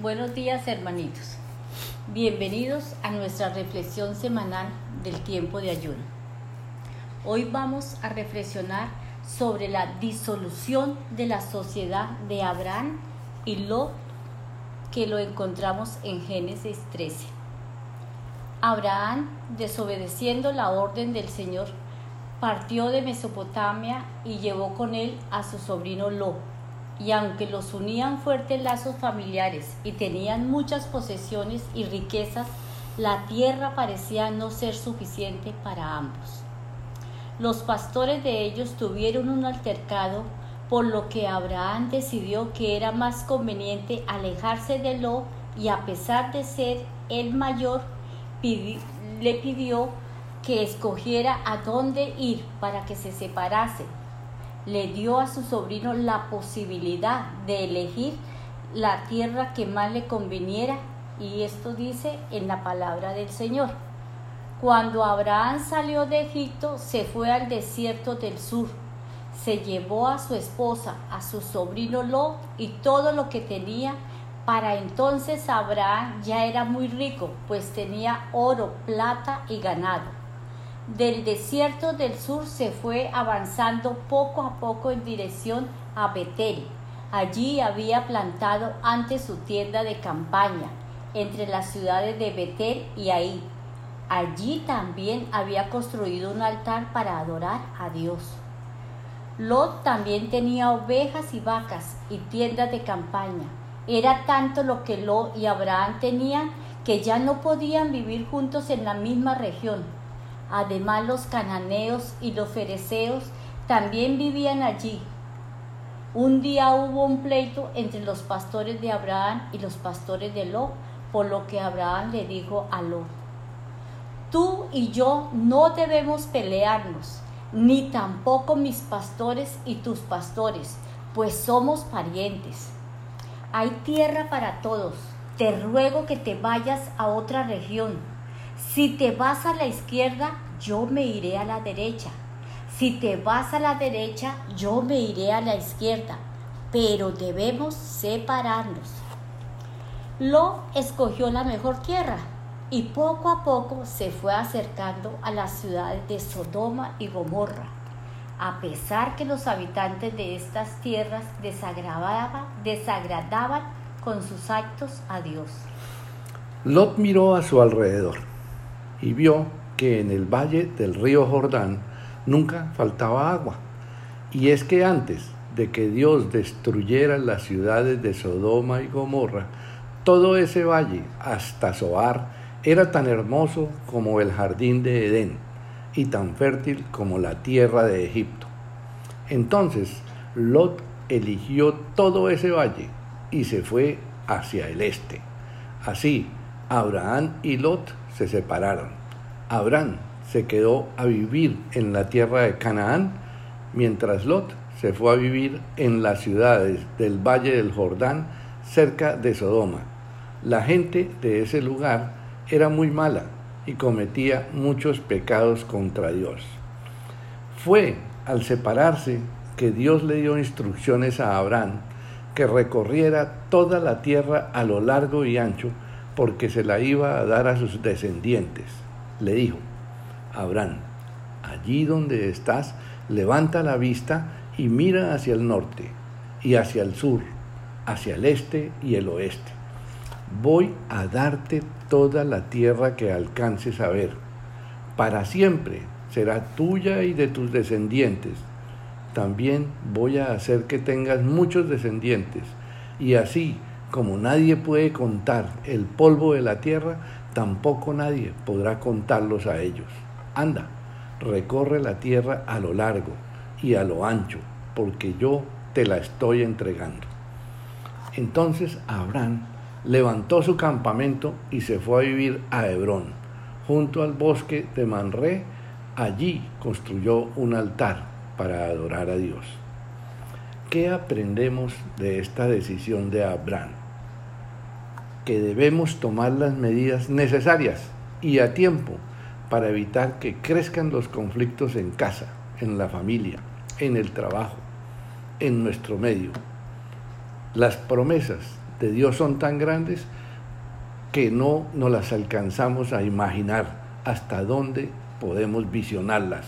Buenos días hermanitos. Bienvenidos a nuestra reflexión semanal del tiempo de ayuno. Hoy vamos a reflexionar sobre la disolución de la sociedad de Abraham y Lot que lo encontramos en Génesis 13. Abraham, desobedeciendo la orden del Señor, partió de Mesopotamia y llevó con él a su sobrino Lot y aunque los unían fuertes lazos familiares y tenían muchas posesiones y riquezas, la tierra parecía no ser suficiente para ambos. Los pastores de ellos tuvieron un altercado, por lo que Abraham decidió que era más conveniente alejarse de Lo y a pesar de ser el mayor, le pidió que escogiera a dónde ir para que se separase le dio a su sobrino la posibilidad de elegir la tierra que más le conviniera y esto dice en la palabra del Señor. Cuando Abraham salió de Egipto, se fue al desierto del sur. Se llevó a su esposa, a su sobrino Lot y todo lo que tenía. Para entonces Abraham ya era muy rico, pues tenía oro, plata y ganado. Del desierto del sur se fue avanzando poco a poco en dirección a Betel. Allí había plantado antes su tienda de campaña entre las ciudades de Betel y Ahí. Allí también había construido un altar para adorar a Dios. Lot también tenía ovejas y vacas y tiendas de campaña. Era tanto lo que Lot y Abraham tenían que ya no podían vivir juntos en la misma región Además los cananeos y los fereceos también vivían allí. Un día hubo un pleito entre los pastores de Abraham y los pastores de Lot, por lo que Abraham le dijo a Lot, tú y yo no debemos pelearnos, ni tampoco mis pastores y tus pastores, pues somos parientes. Hay tierra para todos. Te ruego que te vayas a otra región si te vas a la izquierda, yo me iré a la derecha. Si te vas a la derecha, yo me iré a la izquierda. Pero debemos separarnos. Lo escogió la mejor tierra y poco a poco se fue acercando a las ciudades de Sodoma y Gomorra. A pesar que los habitantes de estas tierras desagradaban, desagradaban con sus actos a Dios. Lot miró a su alrededor y vio que en el valle del río Jordán nunca faltaba agua. Y es que antes de que Dios destruyera las ciudades de Sodoma y Gomorra, todo ese valle, hasta Zoar, era tan hermoso como el jardín de Edén y tan fértil como la tierra de Egipto. Entonces Lot eligió todo ese valle y se fue hacia el este. Así, Abraham y Lot se separaron. Abraham se quedó a vivir en la tierra de Canaán, mientras Lot se fue a vivir en las ciudades del Valle del Jordán, cerca de Sodoma. La gente de ese lugar era muy mala y cometía muchos pecados contra Dios. Fue al separarse que Dios le dio instrucciones a Abraham que recorriera toda la tierra a lo largo y ancho, porque se la iba a dar a sus descendientes. Le dijo, Abraham, allí donde estás, levanta la vista y mira hacia el norte y hacia el sur, hacia el este y el oeste. Voy a darte toda la tierra que alcances a ver. Para siempre será tuya y de tus descendientes. También voy a hacer que tengas muchos descendientes, y así como nadie puede contar el polvo de la tierra, tampoco nadie podrá contarlos a ellos. Anda, recorre la tierra a lo largo y a lo ancho, porque yo te la estoy entregando. Entonces Abraham levantó su campamento y se fue a vivir a Hebrón, junto al bosque de Manré. Allí construyó un altar para adorar a Dios. ¿Qué aprendemos de esta decisión de Abraham? Que debemos tomar las medidas necesarias y a tiempo para evitar que crezcan los conflictos en casa, en la familia, en el trabajo, en nuestro medio. Las promesas de Dios son tan grandes que no nos las alcanzamos a imaginar hasta dónde podemos visionarlas.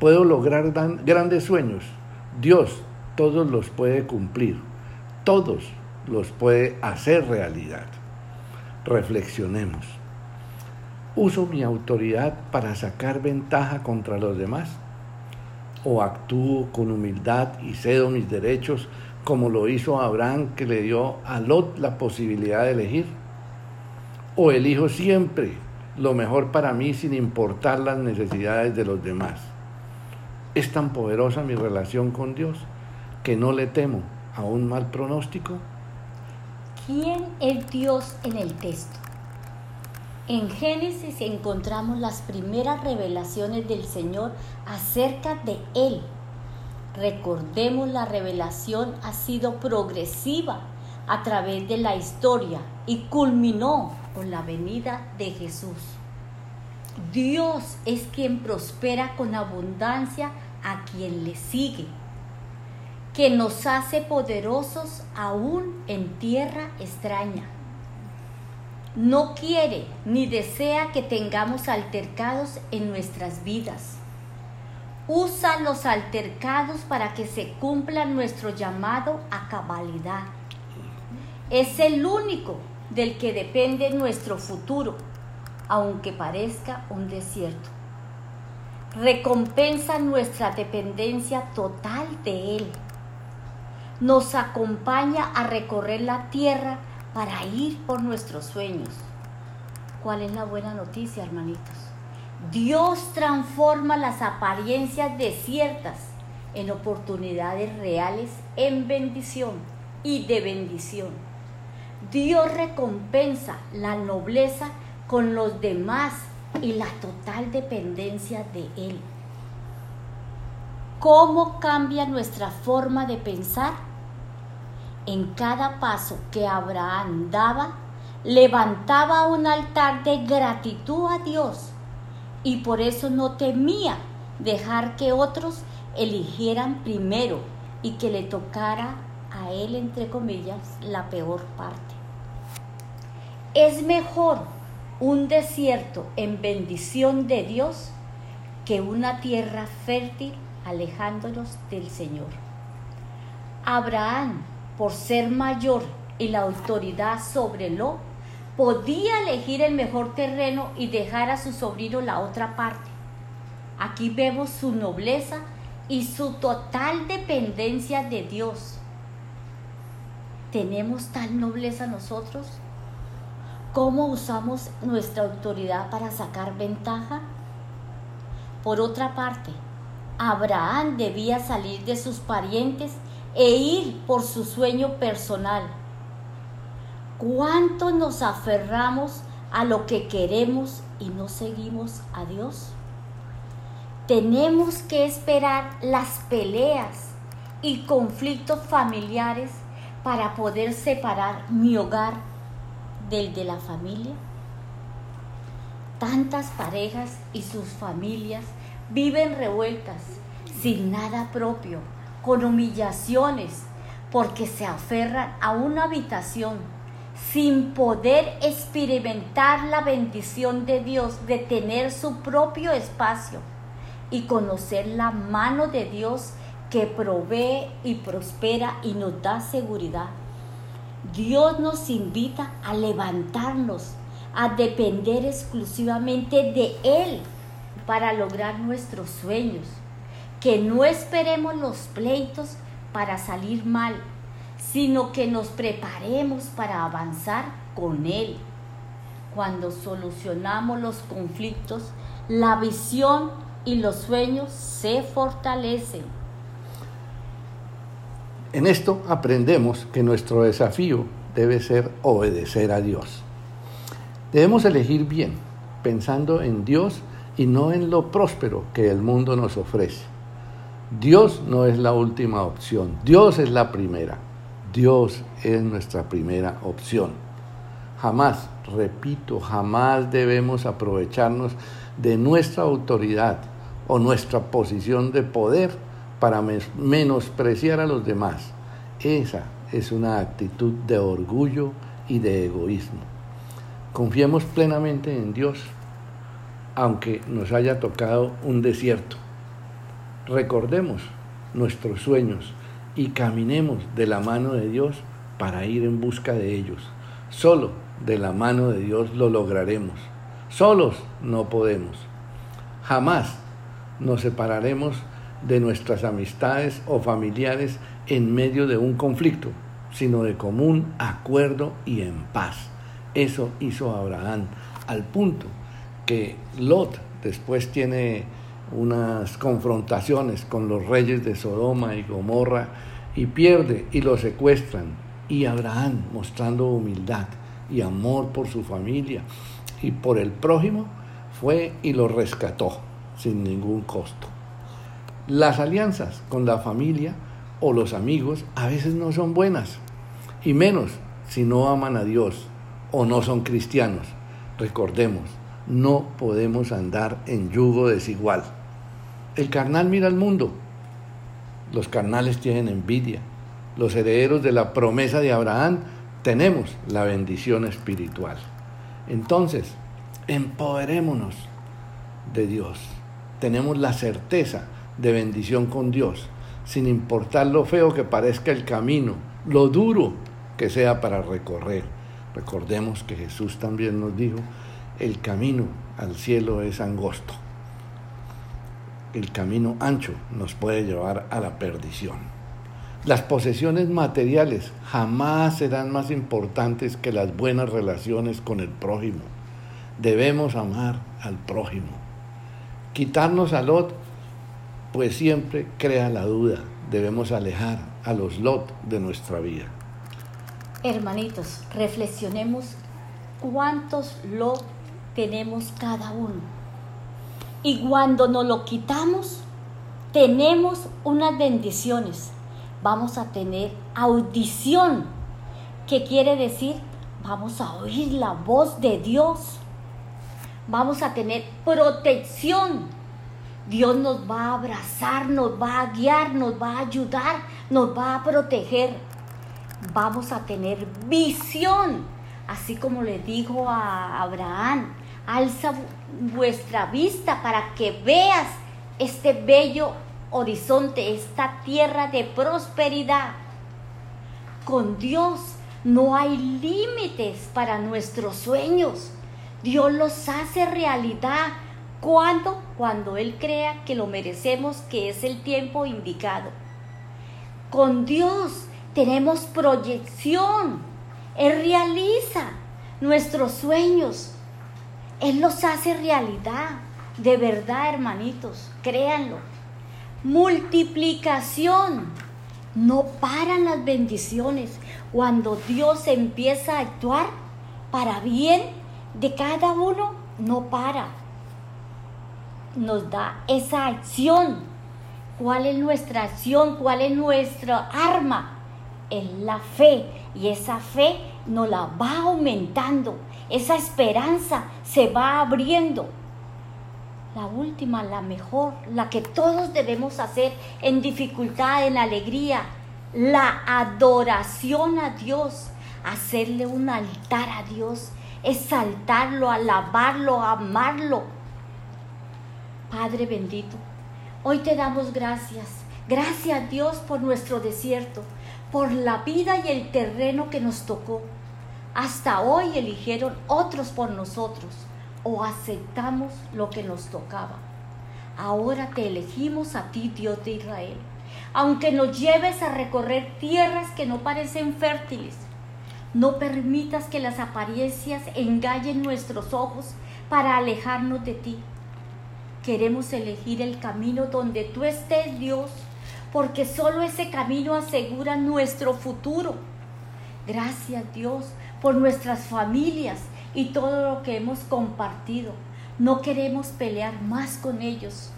Puedo lograr grandes sueños. Dios todos los puede cumplir. Todos los puede hacer realidad. Reflexionemos. ¿Uso mi autoridad para sacar ventaja contra los demás? ¿O actúo con humildad y cedo mis derechos como lo hizo Abraham que le dio a Lot la posibilidad de elegir? ¿O elijo siempre lo mejor para mí sin importar las necesidades de los demás? Es tan poderosa mi relación con Dios que no le temo a un mal pronóstico. ¿Quién es Dios en el texto? En Génesis encontramos las primeras revelaciones del Señor acerca de Él. Recordemos la revelación ha sido progresiva a través de la historia y culminó con la venida de Jesús. Dios es quien prospera con abundancia a quien le sigue, que nos hace poderosos aún en tierra extraña no quiere ni desea que tengamos altercados en nuestras vidas. Usa los altercados para que se cumpla nuestro llamado a cabalidad. Es el único del que depende nuestro futuro, aunque parezca un desierto. Recompensa nuestra dependencia total de Él. Nos acompaña a recorrer la tierra para ir por nuestros sueños. ¿Cuál es la buena noticia, hermanitos? Dios transforma las apariencias desiertas en oportunidades reales, en bendición y de bendición. Dios recompensa la nobleza con los demás y la total dependencia de Él. ¿Cómo cambia nuestra forma de pensar? En cada paso que Abraham daba, levantaba un altar de gratitud a Dios y por eso no temía dejar que otros eligieran primero y que le tocara a él, entre comillas, la peor parte. Es mejor un desierto en bendición de Dios que una tierra fértil alejándonos del Señor. Abraham por ser mayor y la autoridad sobre lo, podía elegir el mejor terreno y dejar a su sobrino la otra parte. Aquí vemos su nobleza y su total dependencia de Dios. ¿Tenemos tal nobleza nosotros? ¿Cómo usamos nuestra autoridad para sacar ventaja? Por otra parte, Abraham debía salir de sus parientes e ir por su sueño personal. ¿Cuánto nos aferramos a lo que queremos y no seguimos a Dios? Tenemos que esperar las peleas y conflictos familiares para poder separar mi hogar del de la familia. Tantas parejas y sus familias viven revueltas sin nada propio con humillaciones, porque se aferran a una habitación sin poder experimentar la bendición de Dios de tener su propio espacio y conocer la mano de Dios que provee y prospera y nos da seguridad. Dios nos invita a levantarnos, a depender exclusivamente de Él para lograr nuestros sueños que no esperemos los pleitos para salir mal, sino que nos preparemos para avanzar con Él. Cuando solucionamos los conflictos, la visión y los sueños se fortalecen. En esto aprendemos que nuestro desafío debe ser obedecer a Dios. Debemos elegir bien, pensando en Dios y no en lo próspero que el mundo nos ofrece. Dios no es la última opción, Dios es la primera. Dios es nuestra primera opción. Jamás, repito, jamás debemos aprovecharnos de nuestra autoridad o nuestra posición de poder para menospreciar a los demás. Esa es una actitud de orgullo y de egoísmo. Confiemos plenamente en Dios, aunque nos haya tocado un desierto. Recordemos nuestros sueños y caminemos de la mano de Dios para ir en busca de ellos. Solo de la mano de Dios lo lograremos. Solos no podemos. Jamás nos separaremos de nuestras amistades o familiares en medio de un conflicto, sino de común acuerdo y en paz. Eso hizo Abraham, al punto que Lot después tiene unas confrontaciones con los reyes de Sodoma y Gomorra y pierde y lo secuestran. Y Abraham, mostrando humildad y amor por su familia y por el prójimo, fue y lo rescató sin ningún costo. Las alianzas con la familia o los amigos a veces no son buenas, y menos si no aman a Dios o no son cristianos. Recordemos, no podemos andar en yugo desigual. El carnal mira al mundo. Los carnales tienen envidia. Los herederos de la promesa de Abraham tenemos la bendición espiritual. Entonces, empoderémonos de Dios. Tenemos la certeza de bendición con Dios, sin importar lo feo que parezca el camino, lo duro que sea para recorrer. Recordemos que Jesús también nos dijo, el camino al cielo es angosto. El camino ancho nos puede llevar a la perdición. Las posesiones materiales jamás serán más importantes que las buenas relaciones con el prójimo. Debemos amar al prójimo. Quitarnos a Lot, pues siempre crea la duda. Debemos alejar a los Lot de nuestra vida. Hermanitos, reflexionemos cuántos Lot tenemos cada uno. Y cuando nos lo quitamos, tenemos unas bendiciones. Vamos a tener audición, que quiere decir, vamos a oír la voz de Dios. Vamos a tener protección. Dios nos va a abrazar, nos va a guiar, nos va a ayudar, nos va a proteger. Vamos a tener visión, así como le dijo a Abraham, alza vuestra vista para que veas este bello horizonte, esta tierra de prosperidad. Con Dios no hay límites para nuestros sueños. Dios los hace realidad. ¿Cuándo? Cuando Él crea que lo merecemos, que es el tiempo indicado. Con Dios tenemos proyección. Él realiza nuestros sueños. Él los hace realidad. De verdad, hermanitos, créanlo. Multiplicación. No paran las bendiciones. Cuando Dios empieza a actuar para bien de cada uno, no para. Nos da esa acción. ¿Cuál es nuestra acción? ¿Cuál es nuestra arma? Es la fe. Y esa fe nos la va aumentando esa esperanza se va abriendo. La última, la mejor, la que todos debemos hacer en dificultad, en alegría, la adoración a Dios, hacerle un altar a Dios, exaltarlo, alabarlo, amarlo. Padre bendito, hoy te damos gracias. Gracias Dios por nuestro desierto, por la vida y el terreno que nos tocó. Hasta hoy eligieron otros por nosotros o aceptamos lo que nos tocaba. Ahora te elegimos a ti, Dios de Israel. Aunque nos lleves a recorrer tierras que no parecen fértiles, no permitas que las apariencias engañen nuestros ojos para alejarnos de ti. Queremos elegir el camino donde tú estés, Dios, porque solo ese camino asegura nuestro futuro. Gracias, Dios, por nuestras familias y todo lo que hemos compartido. No queremos pelear más con ellos.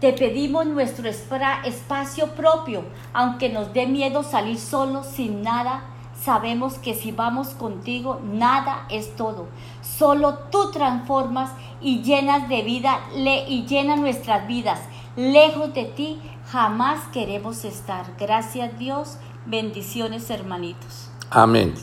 Te pedimos nuestro espacio propio, aunque nos dé miedo salir solos sin nada. Sabemos que si vamos contigo, nada es todo. Solo tú transformas y llenas de vida y llenas nuestras vidas. Lejos de ti jamás queremos estar. Gracias Dios Bendiciones, hermanitos. Amén.